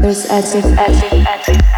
There's active, active, active.